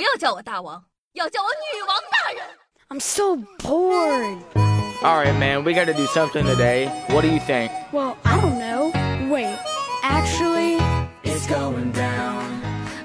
不要叫我大王，要叫我女王大人。I'm so bored. All right, man, we gotta do something today. What do you think? Well, I don't know. Wait, actually, It's going down.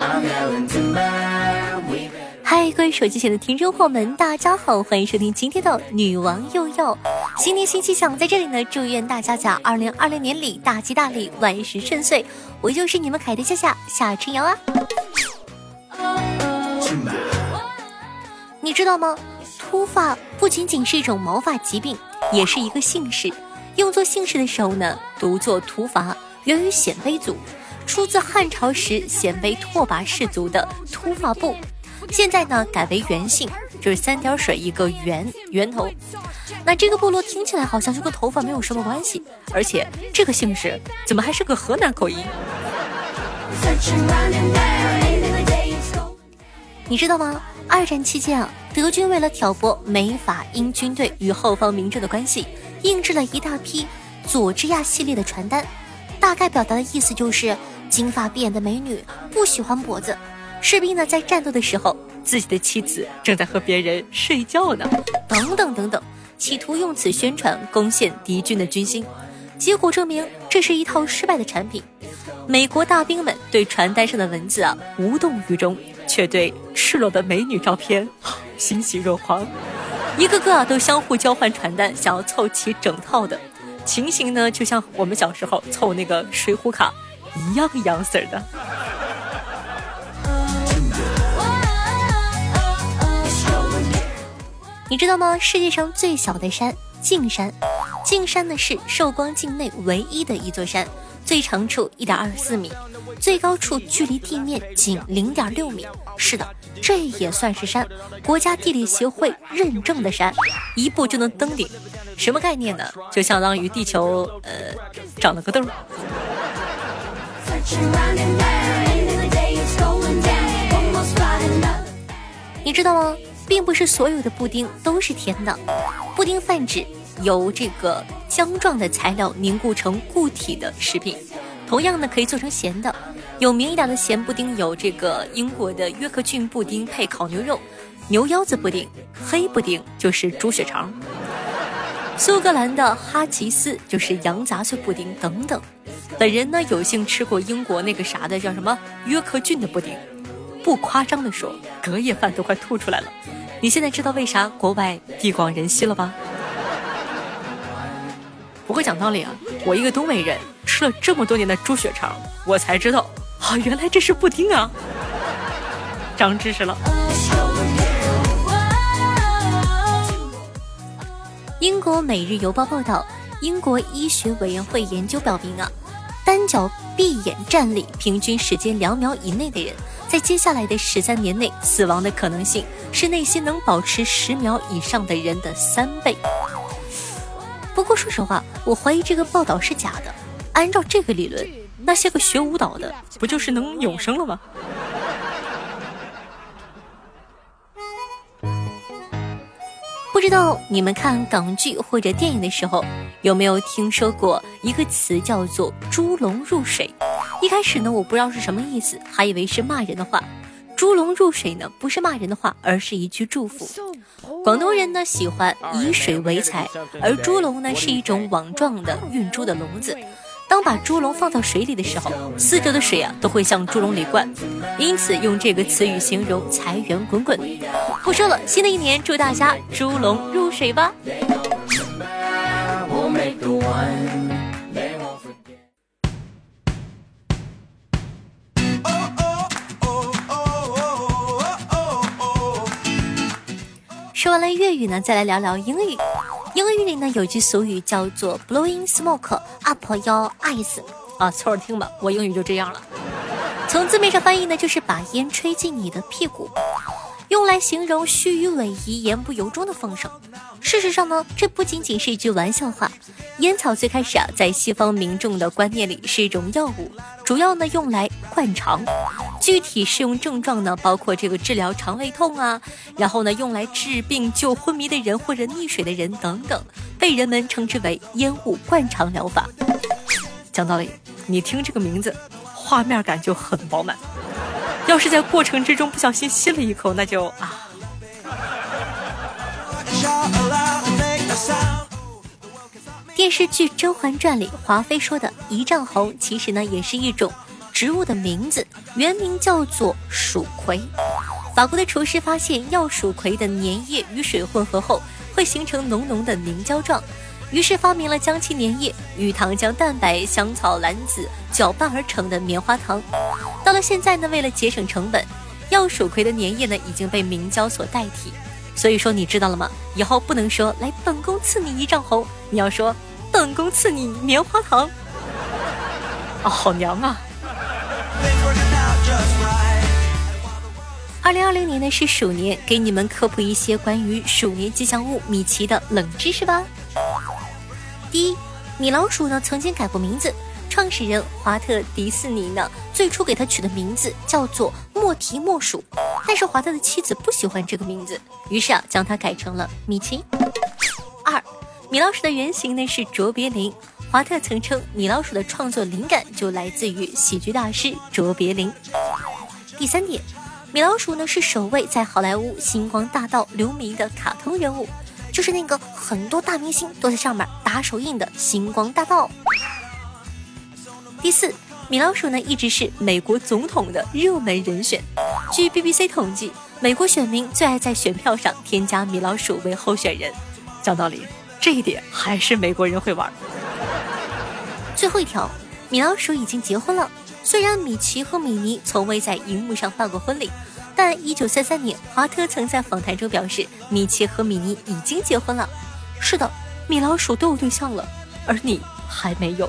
I'm yelling timber. We 嗨，各位手机前的听众朋友们，大家好，欢迎收听今天的《女王又要》。新年新气象，在这里呢，祝愿大家在二零二零年里大吉大利，万事顺遂。我就是你们凯的夏夏夏春瑶啊。你知道吗？秃发不仅仅是一种毛发疾病，也是一个姓氏。用作姓氏的时候呢，读作秃发，源于鲜卑族，出自汉朝时鲜卑拓跋氏族的秃发部。现在呢，改为元姓，就是三点水一个源源头。那这个部落听起来好像就跟头发没有什么关系，而且这个姓氏怎么还是个河南口音？你知道吗？二战期间啊，德军为了挑拨美法英军队与后方民众的关系，印制了一大批佐治亚系列的传单，大概表达的意思就是金发碧眼的美女不喜欢脖子。士兵呢，在战斗的时候，自己的妻子正在和别人睡觉呢，等等等等，企图用此宣传攻陷敌军的军心。结果证明，这是一套失败的产品。美国大兵们对传单上的文字啊无动于衷，却对赤裸的美女照片欣喜若狂，一个个啊都相互交换传单，想要凑齐整套的情形呢，就像我们小时候凑那个水浒卡一样一样似的。你知道吗？世界上最小的山径山，径山呢是寿光境内唯一的一座山，最长处一点二四米，最高处距离地面仅零点六米。是的，这也算是山，国家地理协会认证的山，一步就能登顶。什么概念呢？就相当于地球呃长了个痘。你知道吗？并不是所有的布丁都是甜的，布丁泛指由这个浆状的材料凝固成固体的食品，同样呢可以做成咸的。有名一点的咸布丁有这个英国的约克郡布丁配烤牛肉，牛腰子布丁，黑布丁就是猪血肠，苏格兰的哈奇斯就是羊杂碎布丁等等。本人呢有幸吃过英国那个啥的叫什么约克郡的布丁。不夸张的说，隔夜饭都快吐出来了。你现在知道为啥国外地广人稀了吧？不过讲道理啊，我一个东北人吃了这么多年的猪血肠，我才知道啊，原来这是布丁啊！长知识了。英国《每日邮报》报道，英国医学委员会研究表明啊，单脚闭眼站立，平均时间两秒以内的人。在接下来的十三年内，死亡的可能性是那些能保持十秒以上的人的三倍。不过说实话，我怀疑这个报道是假的。按照这个理论，那些个学舞蹈的不就是能永生了吗？不知道你们看港剧或者电影的时候，有没有听说过一个词叫做“猪笼入水”？一开始呢，我不知道是什么意思，还以为是骂人的话。猪笼入水呢，不是骂人的话，而是一句祝福。广东人呢喜欢以水为财，而猪笼呢是一种网状的运猪的笼子。当把猪笼放到水里的时候，四周的水啊都会向猪笼里灌，因此用这个词语形容财源滚滚。不说了，新的一年祝大家猪笼入水吧。说完了粤语呢，再来聊聊英语。英语里呢有句俗语叫做 “blowing smoke up your eyes”，啊，凑合听吧，我英语就这样了。从字面上翻译呢，就是把烟吹进你的屁股，用来形容虚与委蛇、言不由衷的风声。事实上呢，这不仅仅是一句玩笑话。烟草最开始啊，在西方民众的观念里是一种药物，主要呢用来灌肠。具体适用症状呢，包括这个治疗肠胃痛啊，然后呢用来治病救昏迷的人或者溺水的人等等，被人们称之为烟雾灌肠疗法。讲道理，你听这个名字，画面感就很饱满。要是在过程之中不小心吸了一口，那就啊。电视剧《甄嬛传》里，华妃说的一丈红，其实呢也是一种植物的名字，原名叫做蜀葵。法国的厨师发现药蜀葵的粘液与水混合后，会形成浓浓的凝胶状，于是发明了将其粘液与糖浆、蛋白、香草、蓝子搅拌而成的棉花糖。到了现在呢，为了节省成本，药蜀葵的粘液呢已经被明胶所代替。所以说，你知道了吗？以后不能说来本宫赐你一丈红，你要说。本宫赐你棉花糖，啊，好娘啊！二零二零年呢是鼠年，给你们科普一些关于鼠年吉祥物米奇的冷知识吧。第一，米老鼠呢曾经改过名字，创始人华特迪士尼呢最初给他取的名字叫做莫提莫鼠，但是华特的妻子不喜欢这个名字，于是啊将它改成了米奇。二。米老鼠的原型呢是卓别林，华特曾称米老鼠的创作灵感就来自于喜剧大师卓别林。第三点，米老鼠呢是首位在好莱坞星光大道留名的卡通人物，就是那个很多大明星都在上面打手印的星光大道。第四，米老鼠呢一直是美国总统的热门人选，据 BBC 统计，美国选民最爱在选票上添加米老鼠为候选人。讲道理。这一点还是美国人会玩。最后一条，米老鼠已经结婚了。虽然米奇和米妮从未在荧幕上办过婚礼，但1933年，华特曾在访谈中表示，米奇和米妮已经结婚了。是的，米老鼠都有对象了，而你还没有。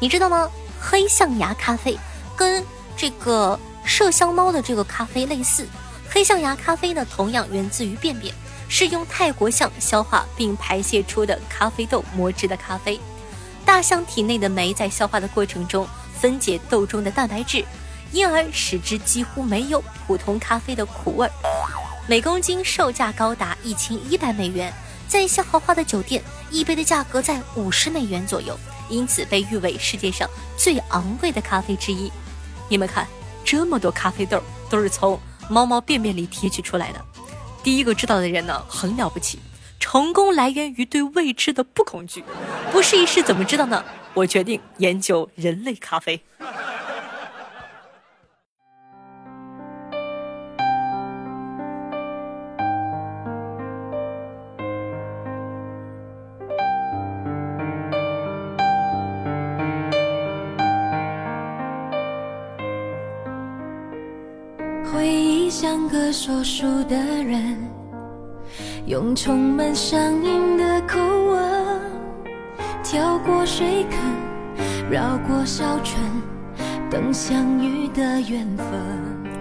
你知道吗？黑象牙咖啡跟这个麝香猫的这个咖啡类似。黑象牙咖啡呢，同样源自于便便，是用泰国象消化并排泄出的咖啡豆磨制的咖啡。大象体内的酶在消化的过程中分解豆中的蛋白质，因而使之几乎没有普通咖啡的苦味儿。每公斤售价高达一千一百美元，在一些豪华的酒店，一杯的价格在五十美元左右，因此被誉为世界上最昂贵的咖啡之一。你们看，这么多咖啡豆都是从。猫猫便便里提取出来的，第一个知道的人呢，很了不起。成功来源于对未知的不恐惧，不试一试怎么知道呢？我决定研究人类咖啡。像个说书的人，用充满乡音的口吻，跳过水坑，绕过小村，等相遇的缘分。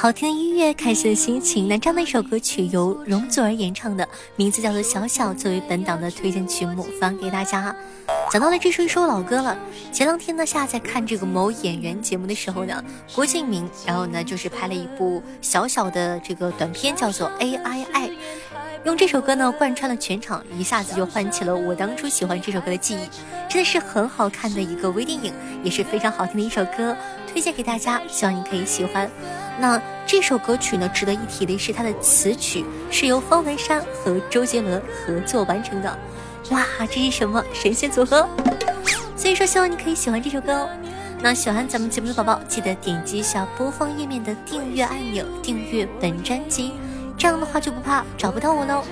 好听的音乐，开心的心情。那这样的一首歌曲由容祖儿演唱的，名字叫做《小小》，作为本档的推荐曲目，放给大家。讲到了，这是一首老歌了。前两天呢，下在看这个某演员节目的时候呢，郭敬明，然后呢就是拍了一部小小的这个短片，叫做 A I I，用这首歌呢贯穿了全场，一下子就唤起了我当初喜欢这首歌的记忆。真的是很好看的一个微电影，也是非常好听的一首歌，推荐给大家，希望你可以喜欢。那这首歌曲呢，值得一提的是它的词曲是由方文山和周杰伦合作完成的。哇，这是什么神仙组合？所以说，希望你可以喜欢这首歌哦。那喜欢咱们节目的宝宝，记得点击一下播放页面的订阅按钮，订阅本专辑，这样的话就不怕找不到我喽。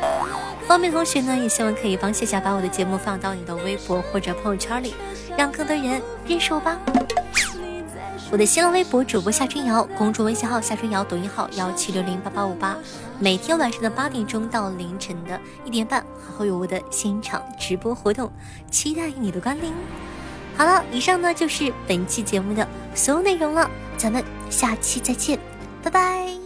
方便同学呢，也希望可以帮夏夏把我的节目放到你的微博或者朋友圈里，让更多人认识我吧。我的新浪微博主播夏春瑶，公众微信号夏春瑶，抖音号幺七六零八八五八。每天晚上的八点钟到凌晨的一点半，还会有我的现场直播活动，期待你的光临。好了，以上呢就是本期节目的所有内容了，咱们下期再见，拜拜。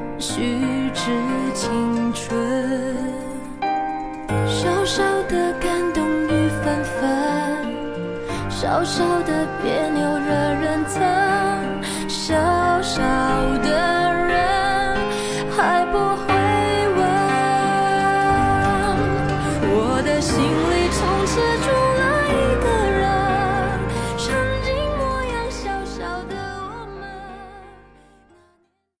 虚掷青春。小小的感动与愤愤，小小的别扭。